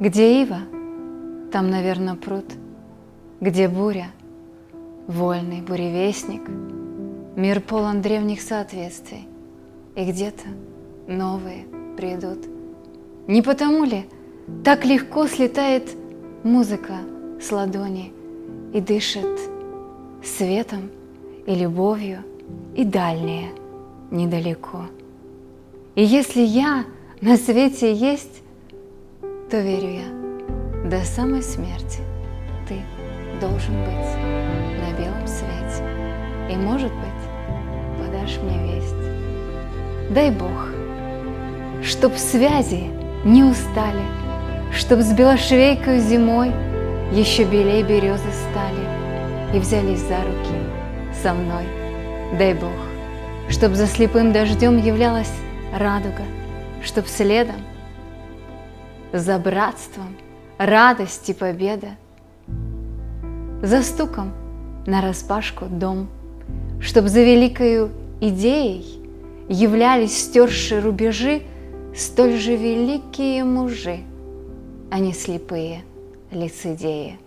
Где ива, там, наверное, пруд, где буря, вольный буревестник, мир полон древних соответствий, и где-то новые придут. Не потому ли так легко слетает музыка с ладони и дышит светом и любовью, и дальнее недалеко. И если я на свете есть, то верю я, до самой смерти ты должен быть на белом свете. И, может быть, подашь мне весть. Дай Бог, чтоб связи не устали, Чтоб с белошвейкой зимой еще белей березы стали И взялись за руки со мной. Дай Бог, чтоб за слепым дождем являлась радуга, Чтоб следом за братством радость и победа, За стуком на распашку дом, Чтоб за великою идеей Являлись стершие рубежи Столь же великие мужи, а не слепые лицедеи.